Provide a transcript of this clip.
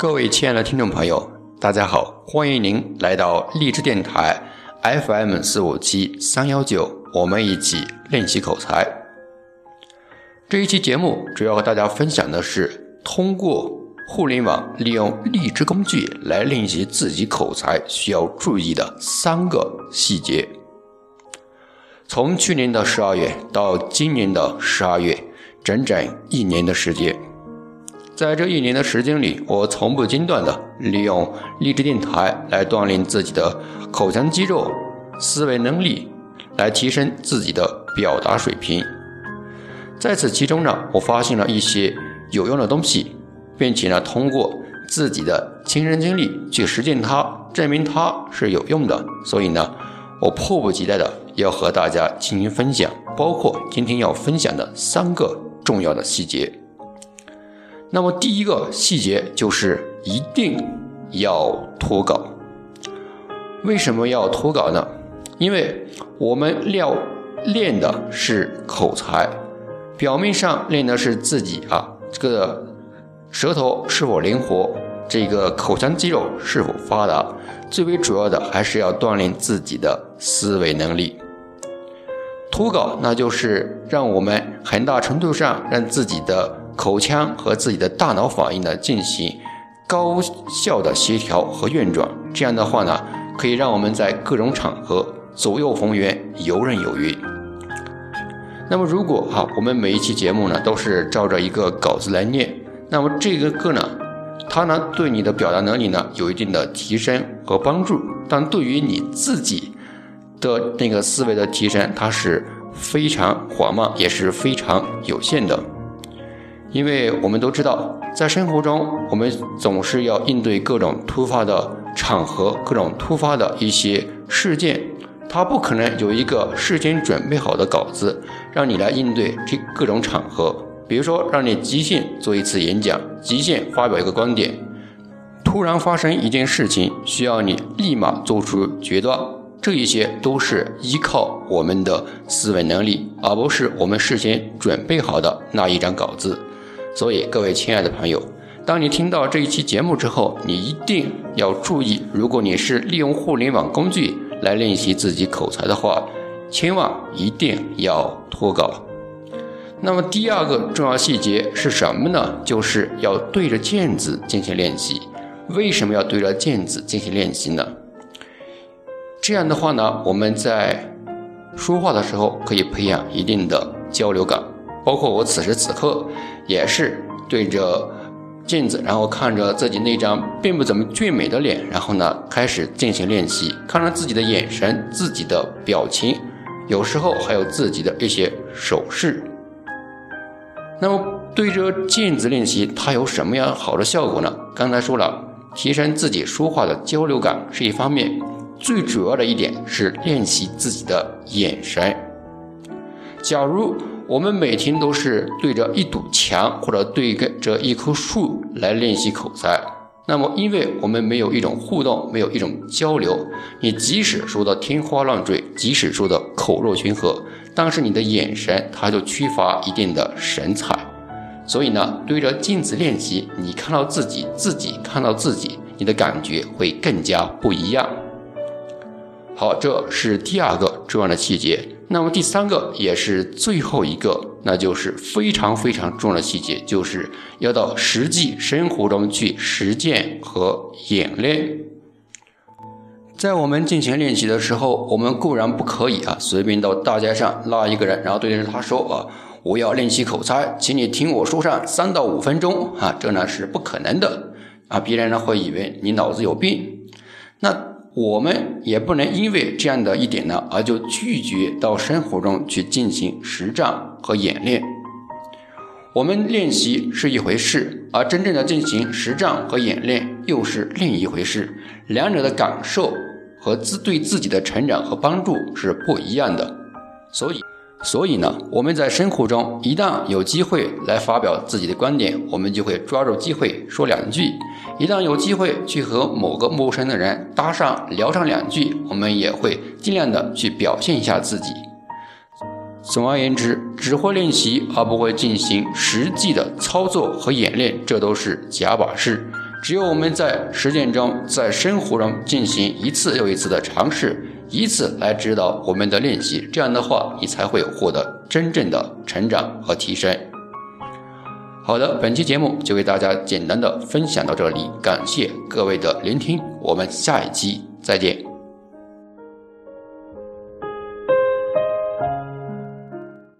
各位亲爱的听众朋友，大家好，欢迎您来到励志电台 FM 四五七三幺九，我们一起练习口才。这一期节目主要和大家分享的是通过互联网利用励志工具来练习自己口才需要注意的三个细节。从去年的十二月到今年的十二月，整整一年的时间。在这一年的时间里，我从不间断地利用励志电台来锻炼自己的口腔肌肉、思维能力，来提升自己的表达水平。在此其中呢，我发现了一些有用的东西，并且呢，通过自己的亲身经历去实践它，证明它是有用的。所以呢，我迫不及待的要和大家进行分享，包括今天要分享的三个重要的细节。那么第一个细节就是一定要脱稿。为什么要脱稿呢？因为我们要练的是口才，表面上练的是自己啊这个舌头是否灵活，这个口腔肌肉是否发达，最为主要的还是要锻炼自己的思维能力。脱稿那就是让我们很大程度上让自己的。口腔和自己的大脑反应呢进行高效的协调和运转，这样的话呢，可以让我们在各种场合左右逢源，游刃有余。那么如果哈，我们每一期节目呢都是照着一个稿子来念，那么这个课呢，它呢对你的表达能力呢有一定的提升和帮助，但对于你自己的那个思维的提升，它是非常缓慢，也是非常有限的。因为我们都知道，在生活中，我们总是要应对各种突发的场合、各种突发的一些事件，它不可能有一个事先准备好的稿子让你来应对这各种场合。比如说，让你即兴做一次演讲，即兴发表一个观点，突然发生一件事情需要你立马做出决断，这一些都是依靠我们的思维能力，而不是我们事先准备好的那一张稿子。所以，各位亲爱的朋友，当你听到这一期节目之后，你一定要注意，如果你是利用互联网工具来练习自己口才的话，千万一定要脱稿。那么，第二个重要细节是什么呢？就是要对着镜子进行练习。为什么要对着镜子进行练习呢？这样的话呢，我们在说话的时候可以培养一定的交流感。包括我此时此刻，也是对着镜子，然后看着自己那张并不怎么俊美的脸，然后呢开始进行练习，看着自己的眼神、自己的表情，有时候还有自己的一些手势。那么对着镜子练习，它有什么样好的效果呢？刚才说了，提升自己说话的交流感是一方面，最主要的一点是练习自己的眼神。假如我们每天都是对着一堵墙或者对着一棵树来练习口才，那么因为我们没有一种互动，没有一种交流，你即使说的天花乱坠，即使说的口若悬河，但是你的眼神它就缺乏一定的神采。所以呢，对着镜子练习，你看到自己，自己看到自己，你的感觉会更加不一样。好，这是第二个重要的细节。那么第三个也是最后一个，那就是非常非常重要的细节，就是要到实际生活中去实践和演练。在我们进行练习的时候，我们固然不可以啊，随便到大街上拉一个人，然后对着他说啊，我要练习口才，请你听我说上三到五分钟啊，这呢是不可能的啊，别人呢会以为你脑子有病。那。我们也不能因为这样的一点呢，而就拒绝到生活中去进行实战和演练。我们练习是一回事，而真正的进行实战和演练又是另一回事，两者的感受和自对自己的成长和帮助是不一样的。所以。所以呢，我们在生活中一旦有机会来发表自己的观点，我们就会抓住机会说两句；一旦有机会去和某个陌生的人搭上聊上两句，我们也会尽量的去表现一下自己。总而言之，只会练习而不会进行实际的操作和演练，这都是假把式。只有我们在实践中，在生活中进行一次又一次的尝试，以此来指导我们的练习，这样的话，你才会获得真正的成长和提升。好的，本期节目就为大家简单的分享到这里，感谢各位的聆听，我们下一期再见。